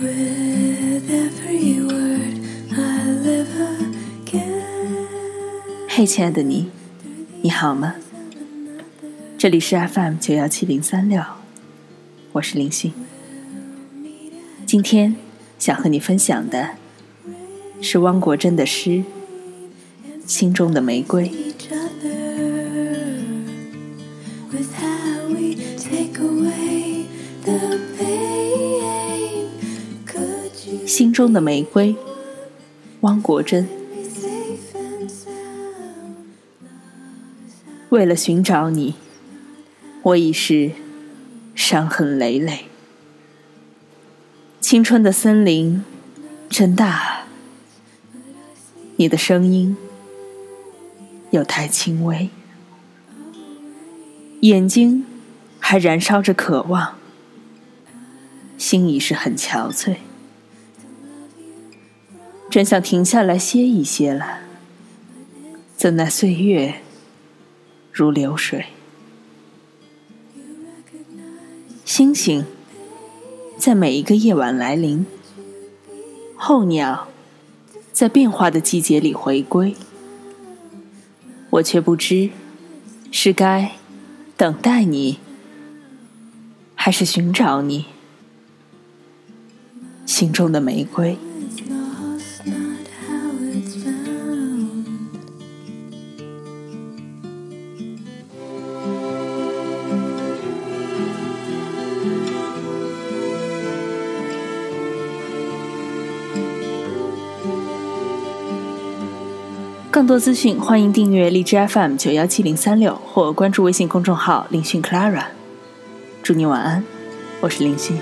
with every word i live again。嘿，亲爱的你，你好吗？这里是 FM 九幺七零三六我是林欣。今天想和你分享的是汪国真的诗《心中的玫瑰》。心中的玫瑰，汪国真。为了寻找你，我已是伤痕累累。青春的森林真大，你的声音又太轻微，眼睛还燃烧着渴望，心已是很憔悴，真想停下来歇一歇了，怎奈岁月。如流水，星星在每一个夜晚来临，候鸟在变化的季节里回归，我却不知是该等待你，还是寻找你心中的玫瑰。更多资讯，欢迎订阅荔枝 FM 九幺七零三六或关注微信公众号“林讯 Clara”。祝你晚安，我是林讯。